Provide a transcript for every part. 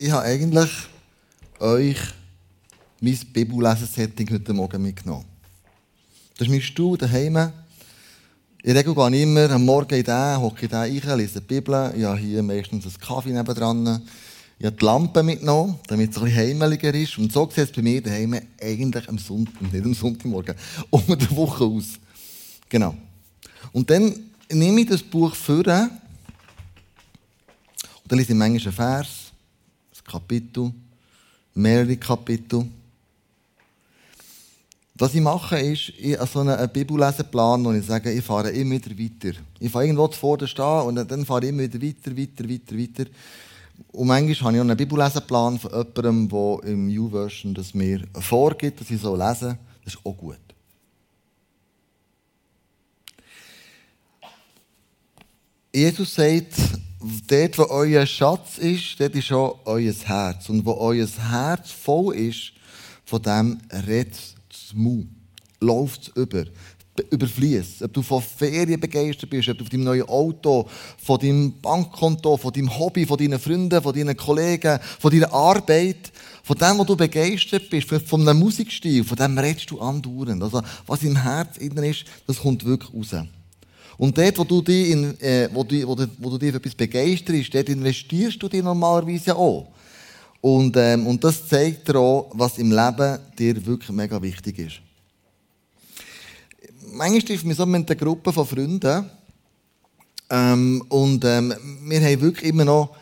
Ich habe eigentlich euch mein Bibellesesetting heute Morgen mitgenommen. Das ist mein Stuhl daheim. In Regel gehe ich immer am Morgen in den, hocke in den rein, lese die Bibel. Ich habe hier meistens einen Kaffee nebendran. Ich habe die Lampe mitgenommen, damit es ein bisschen heimeliger ist. Und so sieht es bei mir daheim eigentlich am Sonntag, nicht am Sonntagmorgen, unter der Woche aus. Genau. Und dann nehme ich das Buch vor und dann lese ich manchmal einen Vers, ein Kapitel, mehrere Kapitel. Was ich mache, ist, ich habe so einen Bibelleseplan, wo ich sage, ich fahre immer wieder weiter. Ich fahre irgendwo zuvor stehen und dann fahre ich immer wieder weiter, weiter, weiter, weiter. Und manchmal habe ich auch einen Bibelleseplan von jemandem, der im U-Version das mir vorgibt, dass ich so lese. Das ist auch gut. Jesus sagt, dort, wo euer Schatz ist, dort ist auch euer Herz. Und wo euer Herz voll ist, von dem redet das Mu. Läuft es über. Überfließt. Ob du von Ferien begeistert bist, ob du von deinem neuen Auto, von deinem Bankkonto, von deinem Hobby, von deinen Freunden, von deinen Kollegen, von deiner Arbeit, von dem, wo du begeistert bist, von einem Musikstil, von dem redest du andauernd. Also, was im Herz innen ist, das kommt wirklich raus. Und dort, wo du dich, in, äh, wo du, wo du, wo du dich für etwas begeisterst, dort investierst du dich normalerweise auch. Und, ähm, und das zeigt dir auch, was im Leben dir wirklich mega wichtig ist. Manchmal trifft mich so mit einer Gruppe von Freunden. Ähm, und ähm, wir haben wirklich immer noch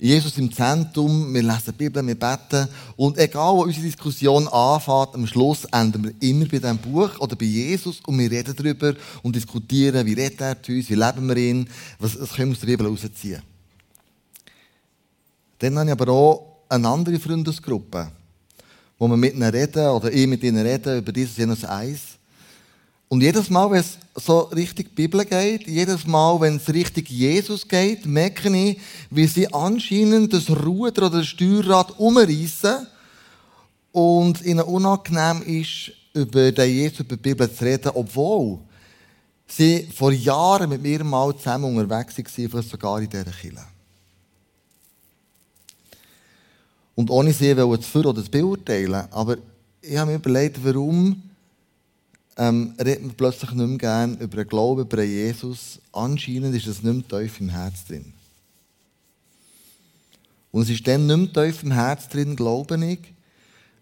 Jesus im Zentrum, wir lesen die Bibel, wir beten. Und egal, wo unsere Diskussion anfängt, am Schluss enden wir immer bei diesem Buch oder bei Jesus und wir reden darüber und diskutieren, wie redet er zu uns, wie leben wir ihn, was, was können wir aus der Bibel rausziehen. Dann habe ich aber auch eine andere Freundesgruppe, wo wir mit ihnen reden oder ich mit ihnen reden über dieses jenes Eis. Und jedes Mal, wenn es so richtig Bibel geht, jedes Mal, wenn es richtig Jesus geht, merke ich, wie sie anscheinend das Ruder oder das Steuerrad umreißen und ihnen unangenehm ist, über den Jesus, über die Bibel zu reden, obwohl sie vor Jahren mit mir mal zusammen unterwegs waren, vielleicht sogar in dieser Kirche. Und ohne sie zu für oder zu beurteilen, aber ich habe mir überlegt, warum ähm, redet man plötzlich nicht mehr gerne über den Glauben, über Jesus. Anscheinend ist es nicht mehr tief im Herz drin. Und es ist dann nicht mehr tief im Herz drin, glaube ich,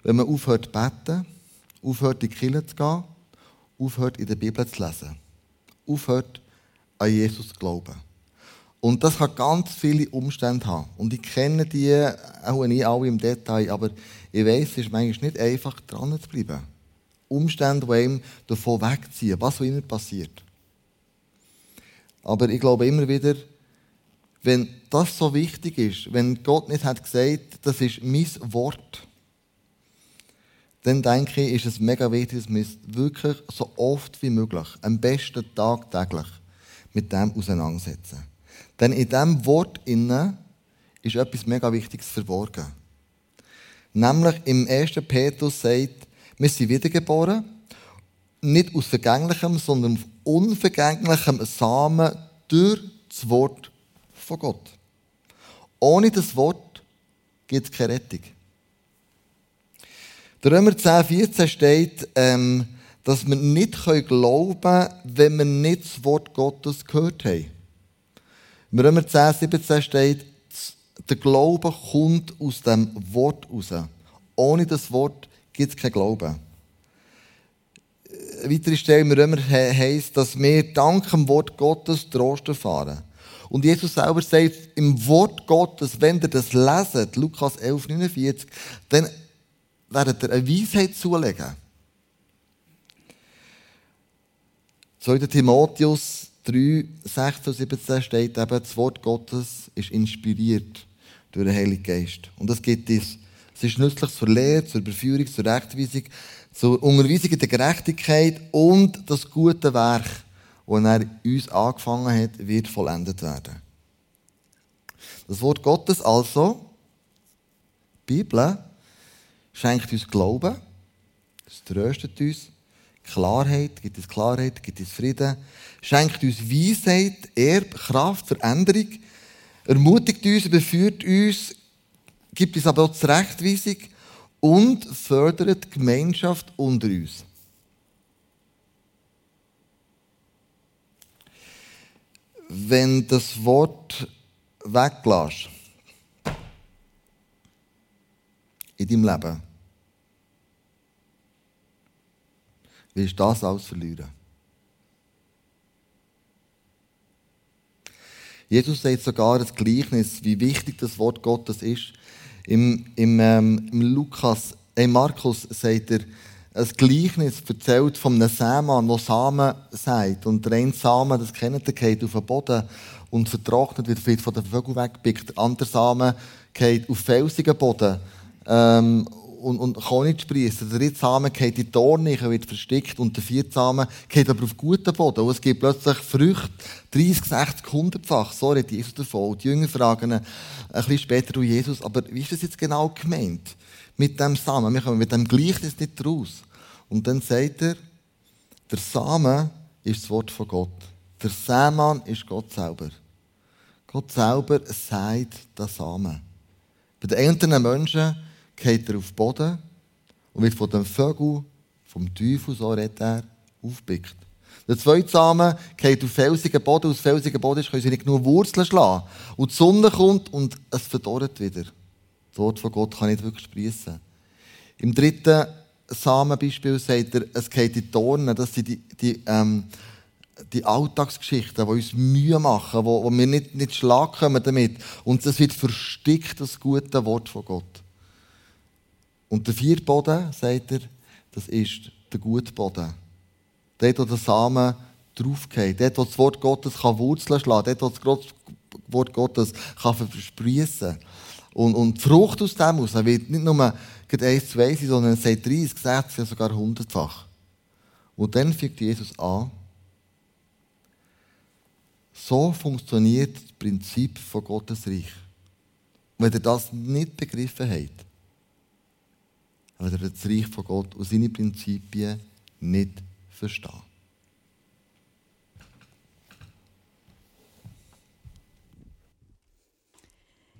wenn man aufhört zu beten, aufhört in die Kirche zu gehen, aufhört in der Bibel zu lesen, aufhört an Jesus zu glauben. Und das kann ganz viele Umstände haben. Und ich kenne die auch nicht alle im Detail, aber ich weiß, es ist manchmal nicht einfach, dran zu bleiben. Umstände, die ihm davon wegziehen, was auch immer passiert. Aber ich glaube immer wieder, wenn das so wichtig ist, wenn Gott nicht hat gesagt, das ist mein Wort, dann denke ich, ist es mega wichtig, dass wir uns wirklich so oft wie möglich, am besten tagtäglich, mit dem auseinandersetzen. Denn in diesem Wort innen ist etwas mega Wichtiges verborgen. Nämlich im 1. Petrus sagt, wir sind wiedergeboren, nicht aus vergänglichem, sondern aus unvergänglichem Samen durch das Wort von Gott. Ohne das Wort gibt es keine Rettung. Der Römer 10, 14 steht, ähm, dass wir nicht glauben können, wenn wir nicht das Wort Gottes gehört haben. Im Römer 10, 17 steht, der Glaube kommt aus dem Wort raus. Ohne das Wort gibt es keinen Glauben. Eine weitere Stelle im Römer heisst, dass wir dank dem Wort Gottes Trost erfahren. Und Jesus selber sagt im Wort Gottes, wenn ihr das leset, Lukas 11, 49, dann werdet ihr eine Weisheit zulegen. 2. Timotheus 3, 16 und 17 steht eben, das Wort Gottes ist inspiriert durch den Heiligen Geist. Und das gibt es es ist nützlich zur Lehre, zur Überführung, zur Rechtweisung, zur Unterweisung in der Gerechtigkeit und das gute Werk, das er uns angefangen hat, wird vollendet werden. Das Wort Gottes also, die Bibel, schenkt uns Glauben, es tröstet uns, Klarheit, gibt es Klarheit, gibt es Frieden, schenkt uns Weisheit, Erb, Kraft, Veränderung, ermutigt uns, überführt uns, gibt uns aber auch Zurechtweisung und fördert die Gemeinschaft unter uns. Wenn das Wort weglässt in deinem Leben, wirst du das alles verlieren. Jesus sagt sogar das Gleichnis, wie wichtig das Wort Gottes ist. Im, im, ähm, im Lukas, äh Markus sagt er, ein Gleichnis erzählt von einem Sämann, der Samen sagt. Und der eine Samen, das kennt ihr, geht auf den Boden und vertrocknet wird, wird von den Vögeln weggepickt. Der andere Samen geht auf felsigen Boden ähm, und, und kann nicht sprießen. Der dritte Samen geht in die Dorne, wird versteckt und der vierte Samen geht aber auf guten Boden. Und es gibt plötzlich Früchte, 30, 60, 100-fach. So redet Jesus davon. Die Jünger fragen ein bisschen später, du Jesus, aber wie ist das jetzt genau gemeint? Mit dem Samen. Wir kommen mit dem Gleichnis nicht raus. Und dann sagt er, der Samen ist das Wort von Gott. Der Samen ist Gott selber. Gott selber sagt den Samen. Bei den älteren Menschen geht er auf den Boden und wird von dem Vögel, vom Teufel, so redet er, aufgepickt. Der zweite Samen geht auf felsigen Boden. Aus felsigen Boden können sie nicht genug Wurzeln schlagen. Und die Sonne kommt und es verdorrt wieder. Das Wort von Gott kann nicht wirklich sprießen. Im dritten Samenbeispiel sagt er, es geht in die Dornen. Das sind die, die, ähm, die Alltagsgeschichten, die uns Mühe machen, wo, wo wir nicht, nicht Schlag kommen damit. Und das wird verstickt, das gute Wort von Gott. Und der vierte Boden, sagt er, das ist der gute Boden. Dort, wo der Samen draufgeht. Dort, wo das Wort Gottes kann Wurzeln schlagen Dort, wo das Wort Gottes kann versprießen und, und die Frucht aus dem heraus wird nicht nur eins, zwei sein, sondern sagt 30, 60, sogar 100-fach. Und dann fügt Jesus an, so funktioniert das Prinzip von Gottes Reich. Wenn ihr das nicht begriffen habt, weil er das Reich von Gott und seine Prinzipien nicht versteht.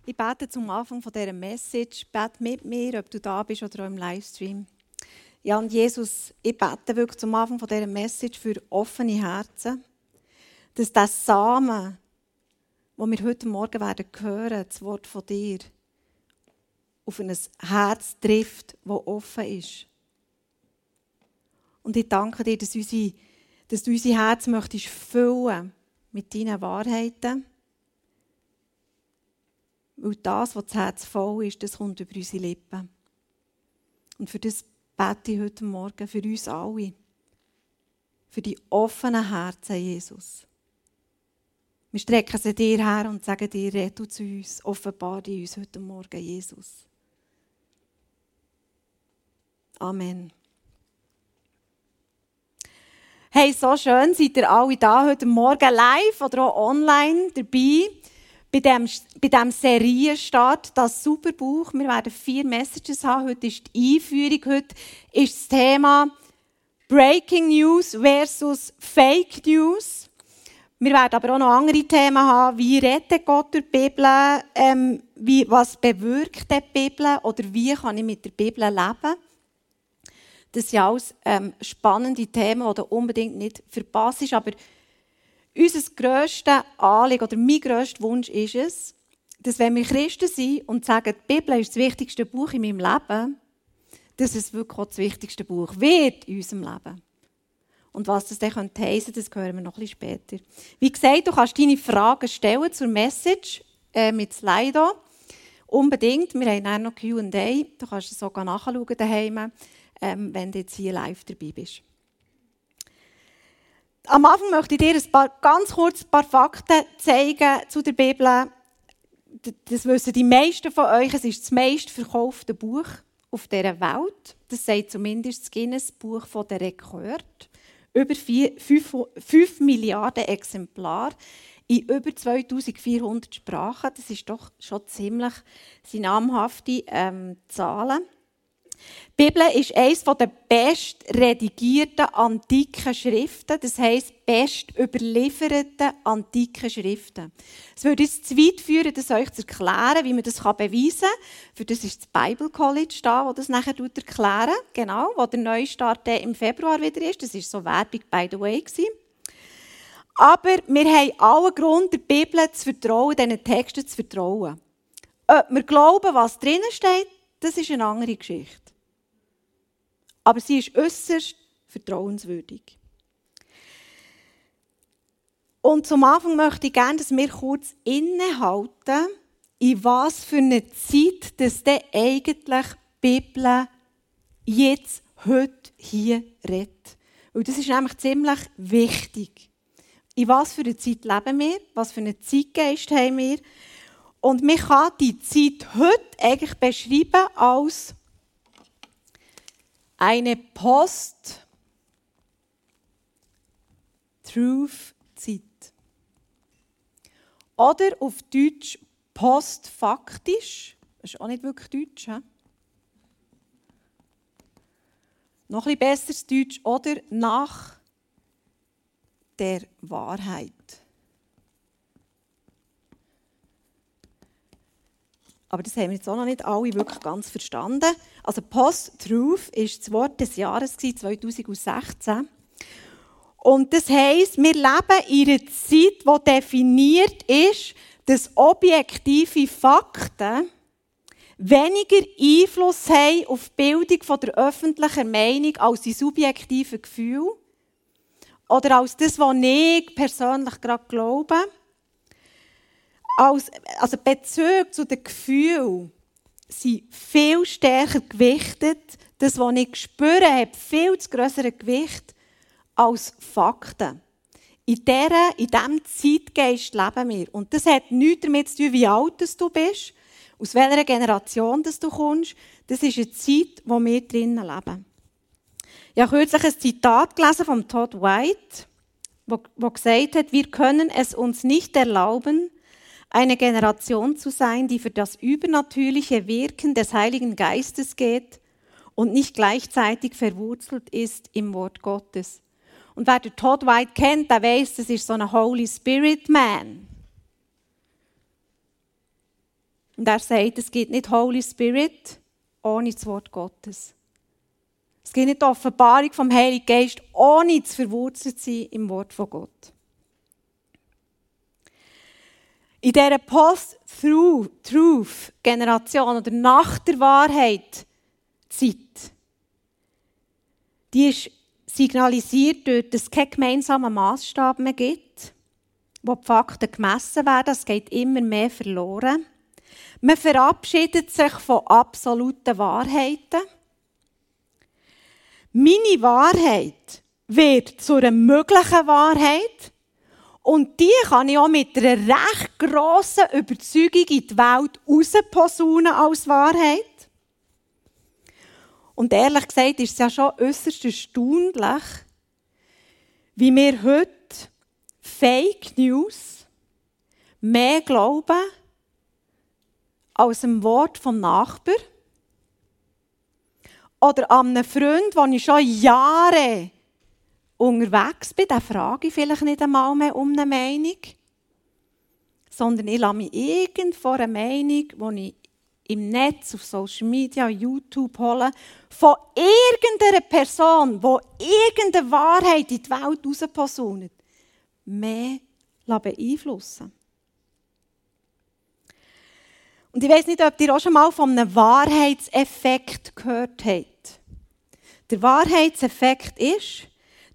Ich bete zum Anfang von dieser Message. Bete mit mir, ob du da bist oder auch im Livestream. Ja, und Jesus, ich bete wirklich zum Anfang von dieser Message für offene Herzen, dass das Samen, wo wir heute Morgen werden hören, das Wort von dir, auf ein Herz trifft, das offen ist. Und ich danke dir, dass, unsere, dass du unser Herz möchtest füllen mit deinen Wahrheiten. Weil das, was das Herz voll ist, das kommt über unsere Lippen. Und für das bete ich heute Morgen für uns alle. Für die offenen Herzen, Jesus. Wir strecken sie dir her und sagen dir, du zu uns, offenbar dir uns heute Morgen, Jesus. Amen. Hey, so schön seid ihr alle da heute Morgen live oder auch online dabei bei dem, bei dem Serienstart, das Superbuch. Wir werden vier Messages haben. Heute ist die Einführung. Heute ist das Thema Breaking News versus Fake News. Wir werden aber auch noch andere Themen haben, wie rettet Gott durch die Bibel, ähm, wie, was bewirkt die Bibel oder wie kann ich mit der Bibel leben. Das sind alles ähm, spannende Themen, die du unbedingt nicht verpasst. Aber unser grösstes Anliegen oder mein grösster Wunsch ist es, dass wenn wir Christen sind und sagen, die Bibel ist das wichtigste Buch in meinem Leben, dass es wirklich auch das wichtigste Buch wird in unserem Leben. Und was das dann könnte, das hören wir noch ein bisschen später. Wie gesagt, du kannst deine Fragen stellen zur Message äh, mit Slido. Unbedingt. Wir haben auch noch Q&A. Du kannst es sogar nachschauen daheim ähm, wenn du jetzt hier live dabei bist. Am Anfang möchte ich dir ein paar, ganz kurz ein paar Fakten zeigen zu der Bibel. Das wissen die meisten von euch. Es ist das meistverkaufte Buch auf dieser Welt. Das sagt zumindest das Guinness-Buch der Rekord. Über 5 Milliarden Exemplare in über 2400 Sprachen. Das ist doch schon ziemlich namhafte ähm, Zahlen. Die Bibel ist eines der best redigierten antiken Schriften, das heisst, best überlieferten antiken Schriften. Es würde jetzt zu weit führen, das euch zu erklären, wie man das beweisen kann. Für das ist das Bible College da, wo das nachher erklären genau, wo der Neustart im Februar wieder ist. Das ist so Werbung, by the way. Gewesen. Aber wir haben allen Grund, der Bibel zu vertrauen, diesen Texten zu vertrauen. Ob wir glauben, was drinnen steht, das ist eine andere Geschichte aber sie ist äußerst vertrauenswürdig. Und zum Anfang möchte ich gerne, dass wir kurz innehalten, in was für eine Zeit das denn eigentlich die Bibel jetzt, heute, hier redet. Und das ist nämlich ziemlich wichtig. In was für eine Zeit leben wir? Was für einen Zeitgeist haben wir? Und man kann die Zeit heute eigentlich beschreiben als eine Post-Truth-Zeit. Oder auf Deutsch postfaktisch. Das ist auch nicht wirklich Deutsch. He? Noch ein besseres Deutsch. Oder nach der Wahrheit. Aber das haben wir jetzt auch noch nicht alle wirklich ganz verstanden. Also Post-Truth ist das Wort des Jahres 2016. Und das heisst, wir leben in einer Zeit, die definiert ist, dass objektive Fakten weniger Einfluss haben auf die Bildung der öffentlichen Meinung als die subjektiven Gefühle oder als das, was ich persönlich gerade glaube als, also Bezüge zu den Gefühlen sind viel stärker gewichtet. Das, was ich spüre, hat viel zu größere Gewicht als Fakten. In, dieser, in diesem Zeitgeist leben wir. Und das hat nichts damit zu tun, wie alt du bist, aus welcher Generation du kommst. Das ist eine Zeit, in der wir drinnen leben. Ich habe kürzlich ein Zitat gelesen von Todd White, wo gesagt hat, wir können es uns nicht erlauben, eine Generation zu sein, die für das übernatürliche Wirken des Heiligen Geistes geht und nicht gleichzeitig verwurzelt ist im Wort Gottes. Und wer den Todd White kennt, der weiß, das ist so ein Holy Spirit Man. Und er sagt, es gibt nicht Holy Spirit ohne das Wort Gottes. Es gibt nicht die Offenbarung vom Heiligen Geist ohne zu verwurzelt sein im Wort von Gott. In dieser Post-Truth-Generation oder nach der Wahrheit-Zeit, die ist signalisiert durch, dass es keinen gemeinsamen Maßstab mehr gibt, wo die Fakten gemessen werden. Es geht immer mehr verloren. Man verabschiedet sich von absoluten Wahrheiten. Meine Wahrheit wird zu einer möglichen Wahrheit und die kann ich auch mit einer recht grossen Überzeugung in die Welt rausposaunen als Wahrheit. Und ehrlich gesagt ist es ja schon äußerst erstaunlich, wie wir heute Fake News mehr glauben als dem Wort vom Nachbar oder an einem Freund, den ich schon Jahre unterwegs bin, dann frage ich vielleicht nicht einmal mehr um eine Meinung, sondern ich lasse mich irgendwo eine Meinung, die ich im Netz, auf Social Media, YouTube hole, von irgendeiner Person, die irgendeine Wahrheit in die Welt rausposaunet, mehr beeinflussen Und ich weiß nicht, ob ihr auch schon mal von einem Wahrheitseffekt gehört habt. Der Wahrheitseffekt ist,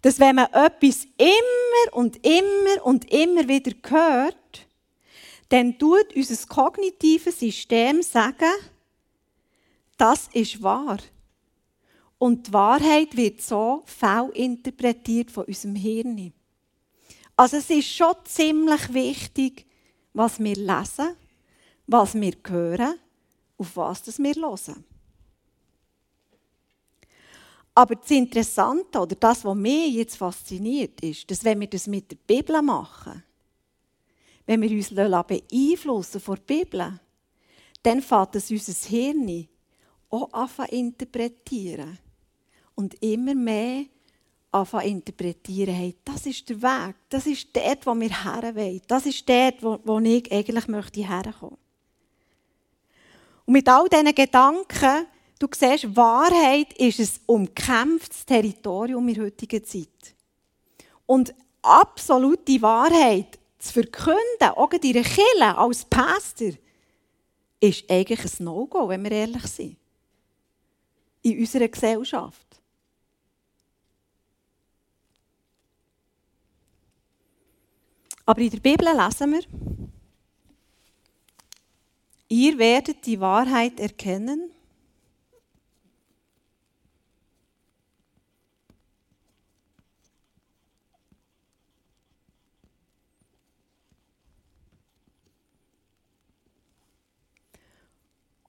dass wenn man etwas immer und immer und immer wieder hört, dann tut unser kognitives System sagen, das ist wahr. Und die Wahrheit wird so fehlinterpretiert von unserem Hirn. Also es ist schon ziemlich wichtig, was wir lesen, was wir hören, auf was wir hören. Aber das Interessante oder das, was mich jetzt fasziniert, ist, dass wenn wir das mit der Bibel machen, wenn wir uns beeinflussen von der Bibel, dann fängt es unser Hirn auch anfangen interpretieren. Und immer mehr anfangen interpretieren, hey, das ist der Weg, das ist dort, wo wir her wollen, das ist dort, wo, wo ich eigentlich möchte herkommen. Und mit all diesen Gedanken, du siehst, Wahrheit ist ein umkämpftes Territorium in der heutigen Zeit. Und absolute Wahrheit zu verkünden, auch in einer Kirche als Pastor, ist eigentlich ein No-Go, wenn wir ehrlich sind. In unserer Gesellschaft. Aber in der Bibel lesen wir, ihr werdet die Wahrheit erkennen.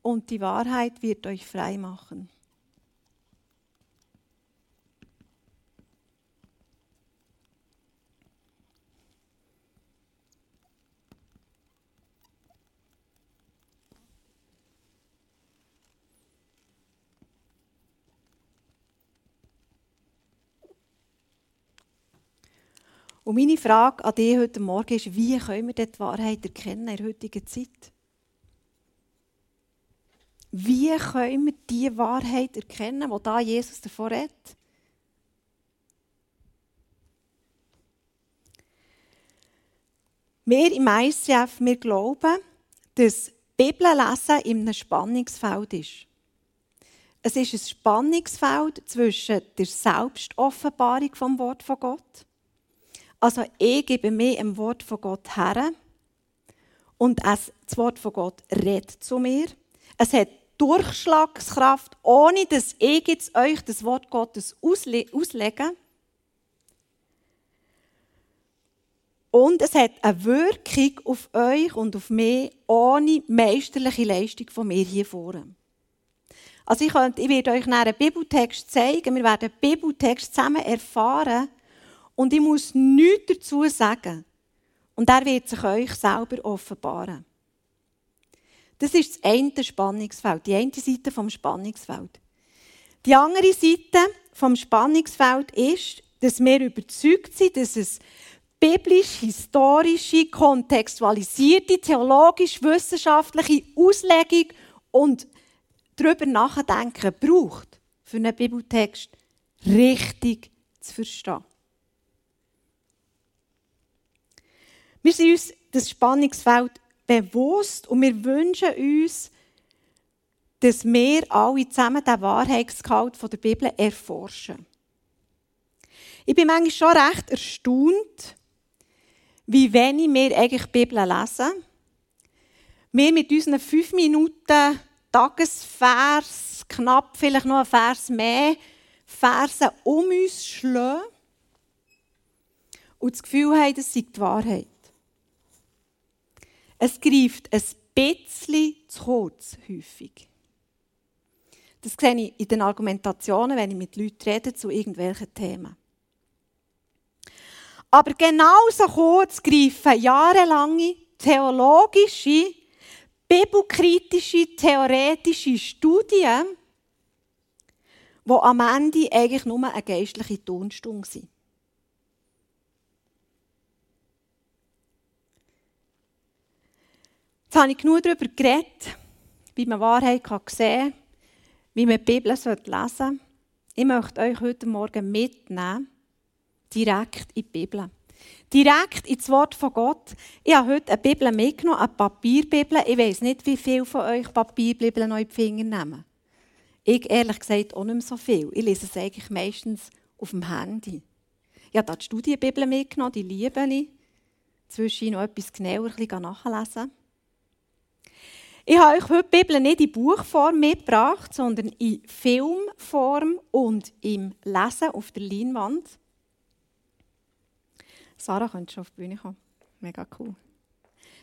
Und die Wahrheit wird euch frei machen. Und meine Frage an dich heute Morgen ist, wie können wir die Wahrheit erkennen in der heutigen Zeit? Wie können wir die Wahrheit erkennen, wo da Jesus davor redet? Wir im ICF, wir glauben, dass Bibellesen in einem Spannungsfeld ist. Es ist ein Spannungsfeld zwischen der Selbstoffenbarung vom Wort von Gott also ich gebe mir im Wort von Gott her und das Wort von Gott redet zu mir. Es hat Durchschlagskraft, ohne dass ich jetzt euch das Wort Gottes ausle auslege. Und es hat eine Wirkung auf euch und auf mich, ohne meisterliche Leistung von mir hier vorne. Also ich, könnte, ich werde euch einen Bibeltext zeigen. Wir werden den Bibeltext zusammen erfahren und ich muss nichts dazu sagen. Und er wird sich euch selber offenbaren. Das ist das eine Spannungsfeld, die eine Seite vom Spannungsfeld. Die andere Seite vom Spannungsfeld ist, dass wir überzeugt sind, dass es biblisch-historische, kontextualisierte, theologisch-wissenschaftliche Auslegung und darüber nachdenken braucht, für einen Bibeltext richtig zu verstehen. Wir sind uns das Spannungsfeld bewusst und wir wünschen uns, dass wir alle zusammen den Wahrheitsgehalt der Bibel erforschen. Ich bin manchmal schon recht erstaunt, wie wenig wir eigentlich die Bibel lesen. Wir mit unseren fünf Minuten Tagesvers, knapp vielleicht noch ein Vers mehr, Versen um uns schlagen und das Gefühl haben, das sei die Wahrheit. Es greift ein bisschen zu kurz, häufig. Das sehe ich in den Argumentationen, wenn ich mit Leuten rede zu irgendwelchen Themen. Aber genauso kurz greifen jahrelange theologische, bibelkritische, theoretische Studien, die am Ende eigentlich nur eine geistliche Tonstunde sind. Jetzt habe ich genug darüber geredet, wie man Wahrheit sehen kann, wie man die Bibel lesen sollte. Ich möchte euch heute Morgen mitnehmen, direkt in die Bibel. Direkt ins Wort von Gott. Ich habe heute eine Bibel mitgenommen, eine Papierbibel. Ich weiß nicht, wie viele von euch Papierbibeln noch in die Finger nehmen. Ich ehrlich gesagt auch nicht mehr so viel. Ich lese es eigentlich meistens auf dem Handy. Ich habe die Studienbibel mitgenommen, die liebe ich. Zwischen noch etwas genauer nachlesen. Ich habe euch heute die Bibel nicht in Buchform mitgebracht, sondern in Filmform und im Lesen auf der Leinwand. Sarah, könntest schon auf die Bühne kommen? Mega cool.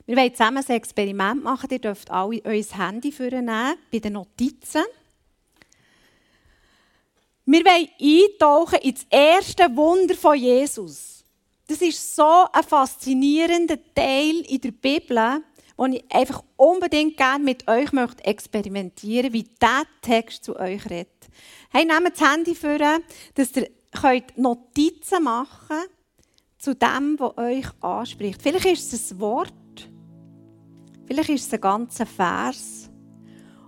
Wir wollen zusammen ein Experiment machen. Ihr dürft alle euer Handy nehmen bei den Notizen. Wir wollen eintauchen ins erste Wunder von Jesus. Das ist so ein faszinierender Teil in der Bibel, wo ich einfach unbedingt gerne mit euch möchte experimentieren wie dieser Text zu euch redet. Hey, nehmt das Handy vor, dass ihr könnt Notizen machen zu dem, was euch anspricht. Vielleicht ist es ein Wort, vielleicht ist es ein ganzer Vers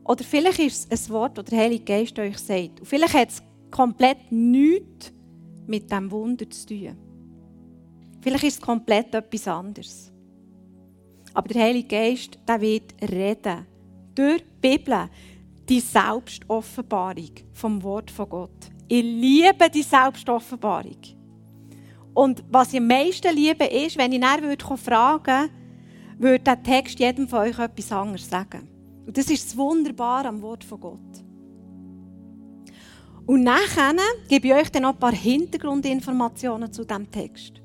oder vielleicht ist es ein Wort, das der Heilige Geist euch sagt. Und vielleicht hat es komplett nichts mit diesem Wunder zu tun. Vielleicht ist es komplett etwas anderes. Aber der Heilige Geist der wird reden. Durch die Bibel. Die Selbstoffenbarung vom Wort von Gott. Ich liebe die Selbstoffenbarung. Und was ich am meisten liebe, ist, wenn ich dann fragen würde, würde der Text jedem von euch etwas anderes sagen. Und das ist das Wunderbare am Wort von Gott. Und nachher gebe ich euch dann noch ein paar Hintergrundinformationen zu diesem Text.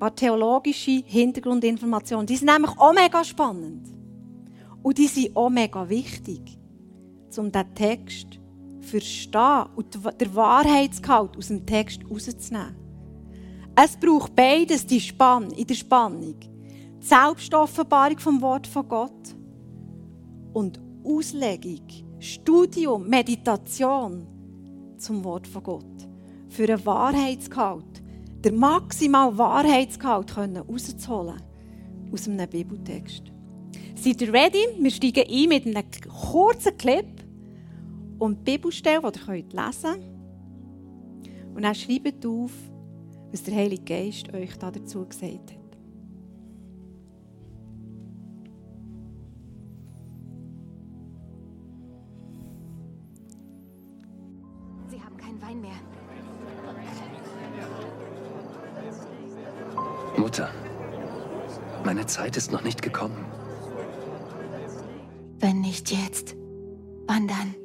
Paar theologische Hintergrundinformationen. Die sind nämlich auch mega spannend. Und die sind auch mega wichtig, um diesen Text zu verstehen und den Wahrheitsgehalt aus dem Text herauszunehmen. Es braucht beides die Spann in der Spannung. Die Selbstoffenbarung vom Wort von Gott und Auslegung, Studium, Meditation zum Wort von Gott. Für einen Wahrheitsgehalt, der maximal Wahrheitsgehalt rauszuholen aus einem Bibeltext. Seid ihr ready? Wir steigen ein mit einem kurzen Clip und die Bibelstelle, die ihr lesen könnt. Und dann schreibt auf, was der Heilige Geist euch dazu gesagt hat. Mutter, meine Zeit ist noch nicht gekommen. Wenn nicht jetzt, wann dann?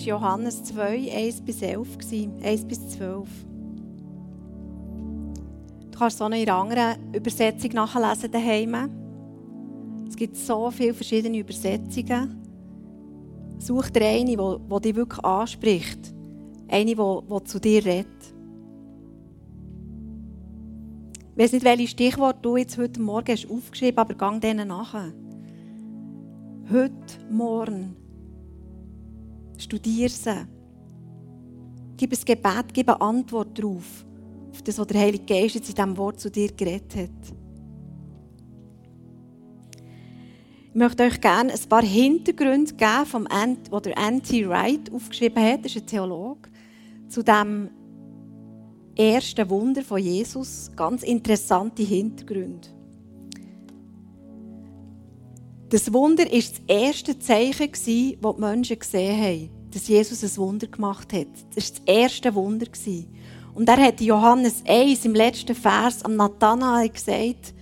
War Johannes 2, 1 bis 11. 1 bis 12. Du kannst es auch in einer anderen Übersetzung nachlesen daheim. Es gibt so viele verschiedene Übersetzungen. Such dir eine, die dich wirklich anspricht. Eine, die zu dir redet. Ich weiß nicht, welche Stichwort du jetzt heute Morgen hast aufgeschrieben hast, aber gang denen nach. Heute Morgen Studier sie. Gib ein Gebet, gib eine Antwort darauf. auf das, was der Heilige Geist jetzt in diesem Wort zu dir geredet hat. Ich möchte euch gerne ein paar Hintergründe geben, vom Ant, die der Anti Wright aufgeschrieben hat. Das ist ein Theologe. Zu dem ersten Wunder von Jesus. Ganz interessante Hintergründe. Das Wunder war das erste Zeichen, das die Menschen gesehen haben, dass Jesus ein Wunder gemacht hat. Das war das erste Wunder. Und er hat Johannes 1 im letzten Vers am Nathanael gesagt,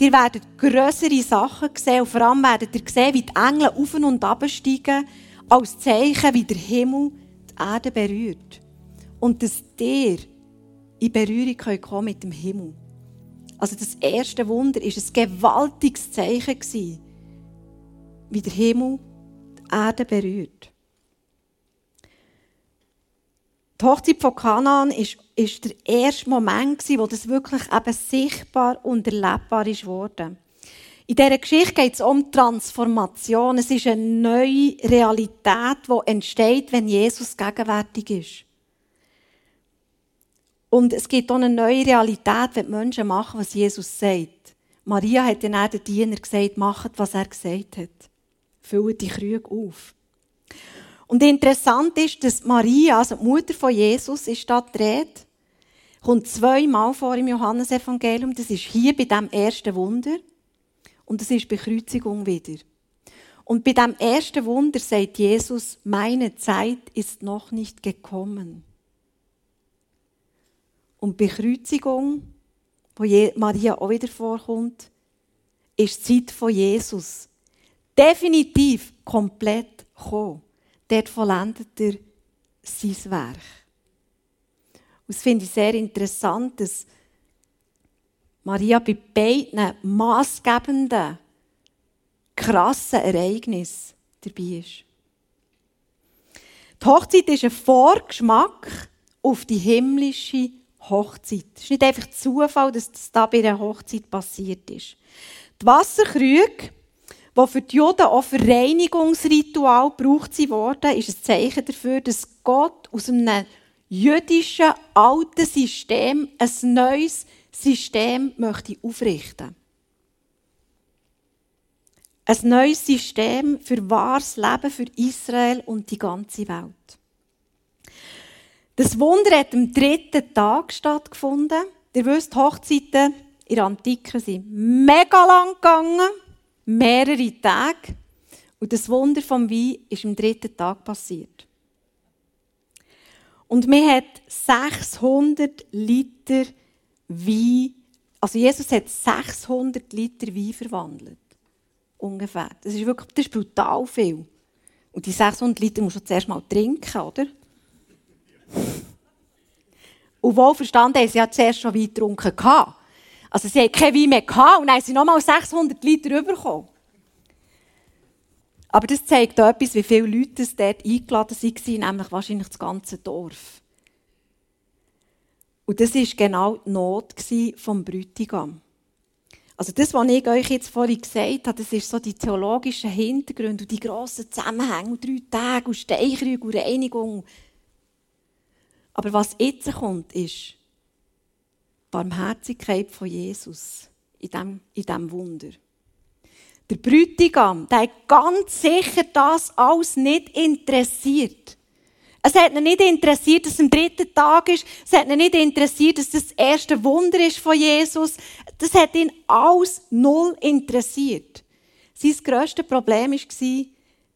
Ihr werdet größere Sachen sehen und vor allem werdet ihr sehen, wie die Engel auf und ab steigen, als Zeichen, wie der Himmel die Erde berührt. Und dass ihr in Berührung könnt kommen mit dem Himmel. Also das erste Wunder war ein gewaltiges Zeichen, wie der Himmel die Erde berührt. Die Hochzeit von Kanaan ist, ist der erste Moment, wo das wirklich eben sichtbar und erlebbar ist. In dieser Geschichte geht es um Transformation. Es ist eine neue Realität, die entsteht, wenn Jesus gegenwärtig ist. Und es gibt auch eine neue Realität, wenn die Menschen machen, was Jesus sagt. Maria hat dann den Diener gesagt, macht, was er gesagt hat. Füllt die Krüge auf. Und interessant ist, dass Maria, also die Mutter von Jesus, ist da dreht, kommt zweimal vor im Johannesevangelium. Das ist hier bei dem ersten Wunder und das ist bei Kreuzigung wieder. Und bei dem ersten Wunder sagt Jesus, meine Zeit ist noch nicht gekommen. Und bei Kreuzigung, wo Maria auch wieder vorkommt, ist die Zeit von Jesus definitiv komplett gekommen dort vollendet er sein Werk. Und das finde ich sehr interessant, dass Maria bei beiden maßgebenden, krassen Ereignissen dabei ist. Die Hochzeit ist ein Vorgeschmack auf die himmlische Hochzeit. Es ist nicht einfach Zufall, dass das da bei einer Hochzeit passiert ist. Die Wasserkrüge wo für die Juden auch für Reinigungsritual gebraucht worden, ist ein Zeichen dafür, dass Gott aus einem jüdischen alten System ein neues System möchte aufrichten. Ein neues System für wahres Leben für Israel und die ganze Welt. Das Wunder hat am dritten Tag stattgefunden. Ihr wisst, Hochzeiten in der Antike sind mega lang gegangen mehrere Tage. Und das Wunder vom Wein ist am dritten Tag passiert. Und mir hat 600 Liter Wein, also Jesus hat 600 Liter Wein verwandelt. Ungefähr. Das ist wirklich, das ist brutal viel. Und die 600 Liter muss man zuerst mal trinken, oder? Und wohl verstanden haben sie ja zuerst schon Wein getrunken. Also sie hatten kein Wein mehr gehabt und dann haben sie nochmal 600 Liter bekommen. Aber das zeigt auch etwas, wie viele Leute dort eingeladen waren, nämlich wahrscheinlich das ganze Dorf. Und das war genau die Not vom Bräutigam. Also das, was ich euch jetzt vorhin gesagt habe, das ist so die theologischen Hintergründe und die grossen Zusammenhänge und drei Tage und Steinchrüge und Reinigung. Aber was jetzt kommt, ist, Barmherzigkeit von Jesus in diesem in dem Wunder. Der Bräutigam, der hat ganz sicher das alles nicht interessiert. Es hat ihn nicht interessiert, dass es am dritten Tag ist. Es hat ihn nicht interessiert, dass das, erste Wunder ist von Jesus. Das hat ihn alles null interessiert. Sein grösstes Problem war,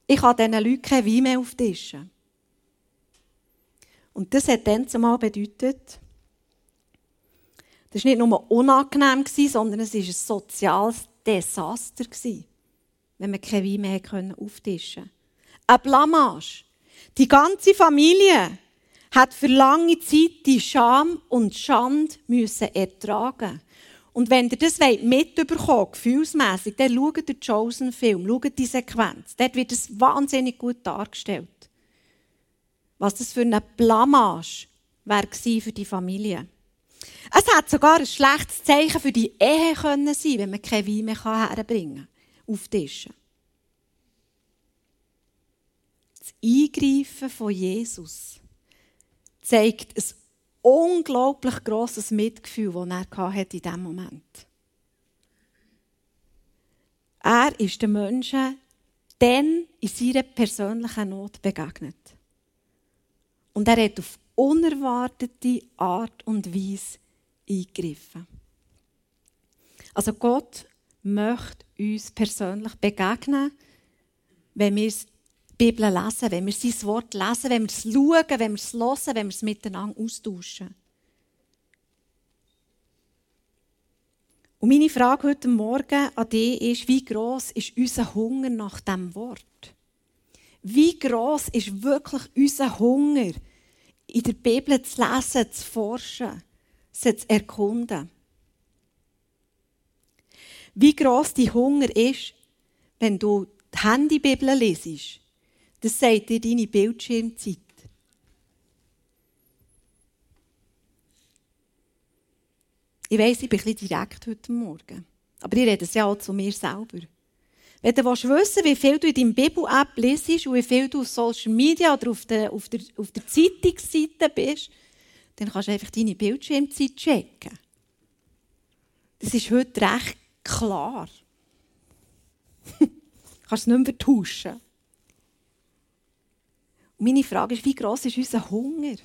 ich habe diesen Leuten kein Wein mehr auftischen. Und das hat dann zumal bedeutet, das war nicht nur unangenehm, sondern es war ein soziales Desaster, wenn man keine Wein mehr auftischen konnte. Eine Blamage. Die ganze Familie hat für lange Zeit die Scham und Schande müssen ertragen. Und wenn ihr das mitbekommen gefühlsmässig, dann schaut den Chosen-Film, schaut die Sequenz. Dort wird es wahnsinnig gut dargestellt. Was das für eine Blamage war für die Familie. Es hat sogar ein schlechtes Zeichen für die Ehe können sein, wenn man kein Wein mehr herbringen kann auf Tischen. Das Eingreifen von Jesus zeigt ein unglaublich grosses Mitgefühl, das er in diesem Moment hatte. Er ist den Menschen dann in seiner persönlichen Not begegnet. Und er hat auf unerwartete Art und Weise eingegriffen. Also Gott möchte uns persönlich begegnen, wenn wir die Bibel lesen, wenn wir sein Wort lesen, wenn wir es schauen, wenn wir es hören, wenn wir es miteinander austauschen. Und meine Frage heute Morgen an dich ist, wie groß ist unser Hunger nach dem Wort? Wie groß ist wirklich unser Hunger, in der Bibel zu lesen, zu forschen, sie zu erkunden? wie groß die Hunger ist, wenn du die Handybibel lesest. Das sagt dir deine Bildschirmzeit. Ich weiss, ich bin ein bisschen direkt heute Morgen. Aber ich rede es ja auch zu mir selber. Wenn du wissen willst, wie viel du in deinem Bibel-App lesest und wie viel du auf Social Media oder auf der, auf der, auf der Zeitungsseite bist, dann kannst du einfach deine Bildschirmzeit checken. Das ist heute recht klar. du kannst es nicht mehr tauschen. Und meine Frage ist, wie groß ist unser Hunger?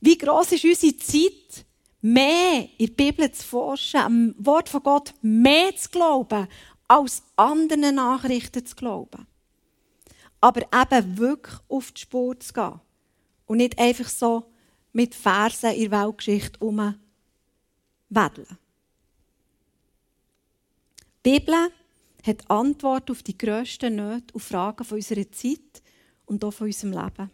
Wie groß ist unsere Zeit, mehr in der Bibel zu forschen, am Wort von Gott mehr zu glauben, als anderen Nachrichten zu glauben? Aber eben wirklich auf die Spur zu gehen und nicht einfach so mit Versen in der Weltgeschichte herumwedeln. Die Bibel hat Antworten auf die grössten Nöte und Fragen von unserer Zeit und auch von unserem Leben.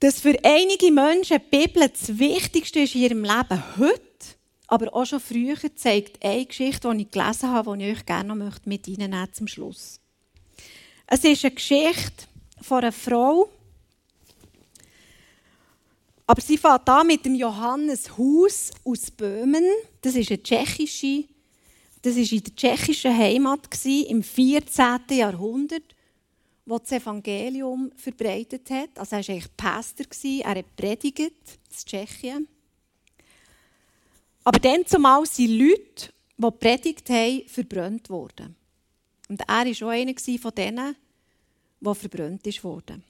Dass für einige Menschen die Bibel das Wichtigste ist in ihrem Leben heute, aber auch schon früher, zeigt eine Geschichte, die ich gelesen habe, die ich euch gerne noch mit Ihnen zum Schluss. Es ist eine Geschichte von einer Frau, aber sie fährt da mit dem Johannes Hus aus Böhmen. Das ist eine tschechische, das ist in der tschechischen Heimat gewesen, im 14. Jahrhundert, wo das Evangelium verbreitet hat. Also er war eigentlich Pastor er hat predigt in Tschechien. Aber dann zumal sind Leute, die predigt haben, verbrannt worden. Und er war auch einer von denen, der verbrannt wurde.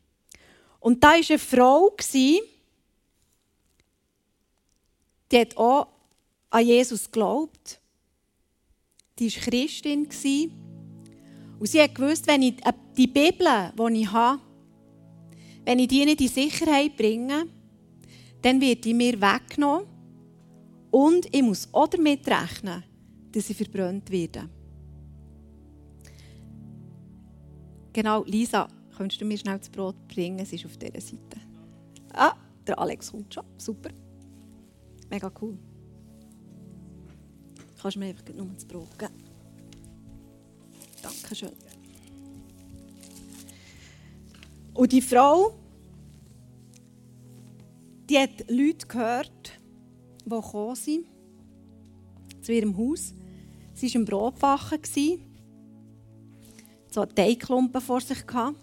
Und da war eine Frau, die hat auch an Jesus geglaubt. Die war Christin. Und sie hat gewusst, wenn ich äh, die Bibel, die ich habe, wenn ich die nicht in Sicherheit bringe, dann wird die mir weggenommen. Und ich muss auch damit rechnen, dass sie verbrannt werden. Genau, Lisa, könntest du mir schnell das Brot bringen? Es ist auf dieser Seite. Ah, der Alex kommt schon. Super. Mega cool. Kannst du mir einfach nur das Brot geben? Dankeschön. Und die Frau, die hat Leute gehört, die gekommen sind zu ihrem Haus. Sie war im Brotbacken, so eine Teigklumpen vor sich gehabt.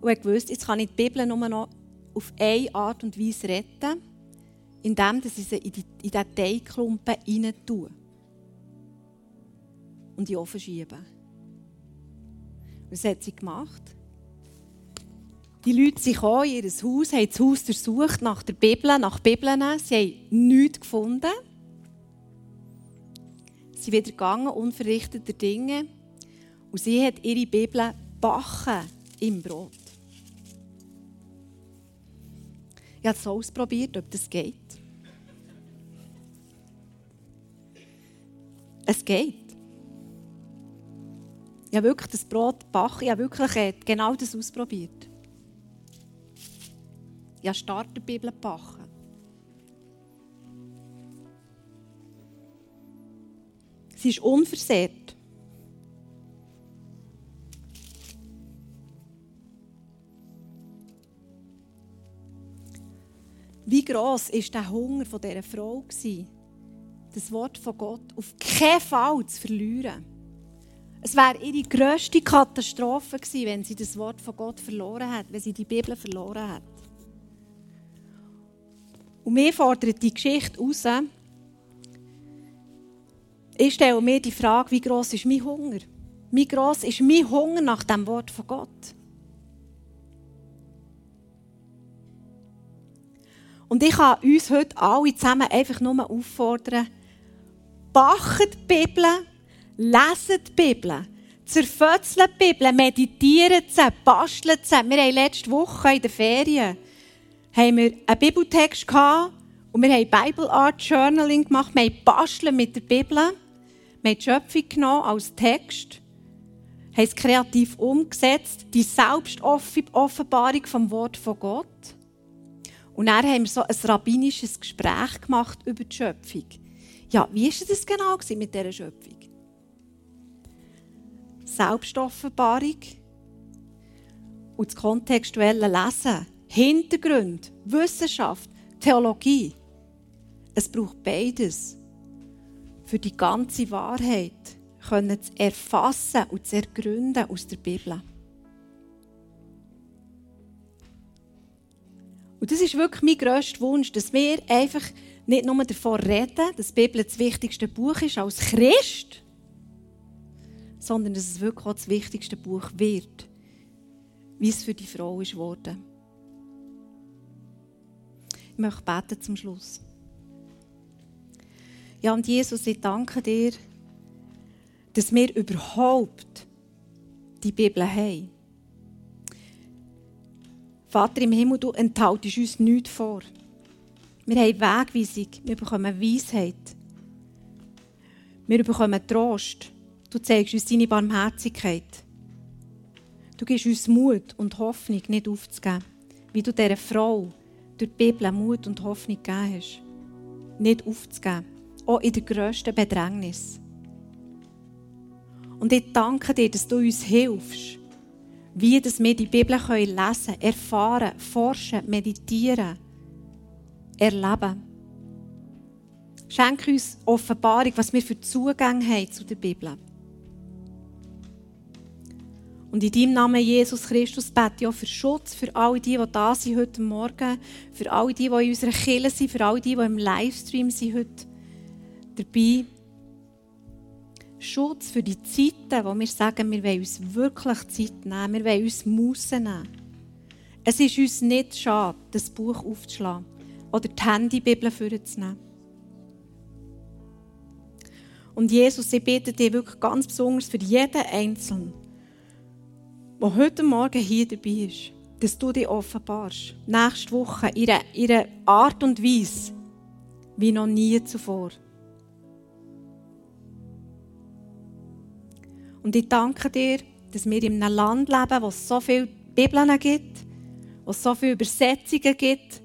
Und hat gewusst, jetzt kann ich die Bibel nur noch auf eine Art und Weise retten indem sie sie in, die, in diesen Teigklumpen rein tun. Und in den Ofen schieben. Was hat sie gemacht? Die Leute sind gekommen in ihr Haus, haben das Haus durchsucht nach der Bibel, nach Bibeln. Sie haben nichts gefunden. Sie sind wieder gegangen, unverrichteter Dinge. Und sie hat ihre Bibel backen im Brot. Ich habe es ausprobiert, ob das geht. Es geht. Ich habe wirklich das Brot backen, ich habe wirklich äh, genau das ausprobiert. Ich habe Starterbibel backen. Sie ist unversehrt. Wie groß war der Hunger dieser Frau? das Wort von Gott auf keinen Fall zu verlieren. Es wäre ihre grösste Katastrophe gewesen, wenn sie das Wort von Gott verloren hat, wenn sie die Bibel verloren hat. Und mir fordert die Geschichte heraus, ich stelle mir die Frage, wie groß ist mein Hunger? Wie groß ist mein Hunger nach dem Wort von Gott? Und ich kann uns heute alle zusammen einfach nur auffordern, bachet die Bibel, leset die Bibel, zerfötzelt die Bibel, meditiert sie, bastelt sie. Wir haben letzte Woche in der Ferien haben wir einen Bibeltext gehabt und wir haben Bible Art Journaling gemacht. Wir haben basteln mit der Bibel. Wir haben die Schöpfung genommen als Text, haben es kreativ umgesetzt, die Selbstoffenbarung vom Wort von Gott. Und dann haben wir so ein rabbinisches Gespräch gemacht über die Schöpfung. Ja, wie war das genau mit dieser Schöpfung? Selbstoffenbarung und das kontextuelle Lesen, Hintergrund, Wissenschaft, Theologie. Es braucht beides, für die ganze Wahrheit zu erfassen und zu ergründen aus der Bibel. Und das ist wirklich mein grösster Wunsch, dass wir einfach nicht nur davon reden, dass die Bibel das wichtigste Buch ist als Christ, sondern dass es wirklich auch das wichtigste Buch wird, wie es für die Frau ist geworden. Möchte beten zum Schluss. Ja, und Jesus, ich danke dir, dass wir überhaupt die Bibel haben. Vater im Himmel, du enthaltest uns nichts vor. Wir haben Wegweisung, wir bekommen Weisheit. Wir bekommen Trost. Du zeigst uns deine Barmherzigkeit. Du gibst uns Mut und Hoffnung, nicht aufzugeben. Wie du dieser Frau durch die Bibel Mut und Hoffnung gegeben hast. Nicht aufzugeben. Auch in der grössten Bedrängnis. Und ich danke dir, dass du uns hilfst, wie dass wir die Bibel lesen können, erfahren, forschen, meditieren, erleben. Schenke uns Offenbarung, was wir für Zugang haben zu der Bibel. Und in deinem Namen, Jesus Christus, bete ich auch für Schutz für alle die, die da sind heute Morgen, für alle die, die in unserer Kirche sind, für alle die, die im Livestream sind heute dabei. Schutz für die Zeiten, wo wir sagen, wir wollen uns wirklich Zeit nehmen, wir wollen uns Mussen nehmen. Es ist uns nicht schade, das Buch aufzuschlagen oder die Handybibel vorzunehmen. Und Jesus, ich bitte dich wirklich ganz besonders für jeden Einzelnen, der heute Morgen hier dabei ist, dass du dich offenbarst. Nächste Woche in einer Art und Weise wie noch nie zuvor. Und ich danke dir, dass wir in einem Land leben, wo es so viele Bibeln gibt, wo es so viele Übersetzungen gibt,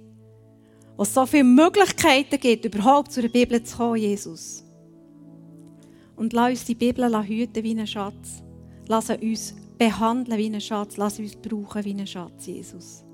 wo es so viele Möglichkeiten gibt, überhaupt zu der Bibel zu kommen, Jesus. Und lass uns die Bibel hüten wie einen Schatz. Lass uns behandeln wie einen Schatz. Lass uns brauchen wie einen Schatz, Jesus.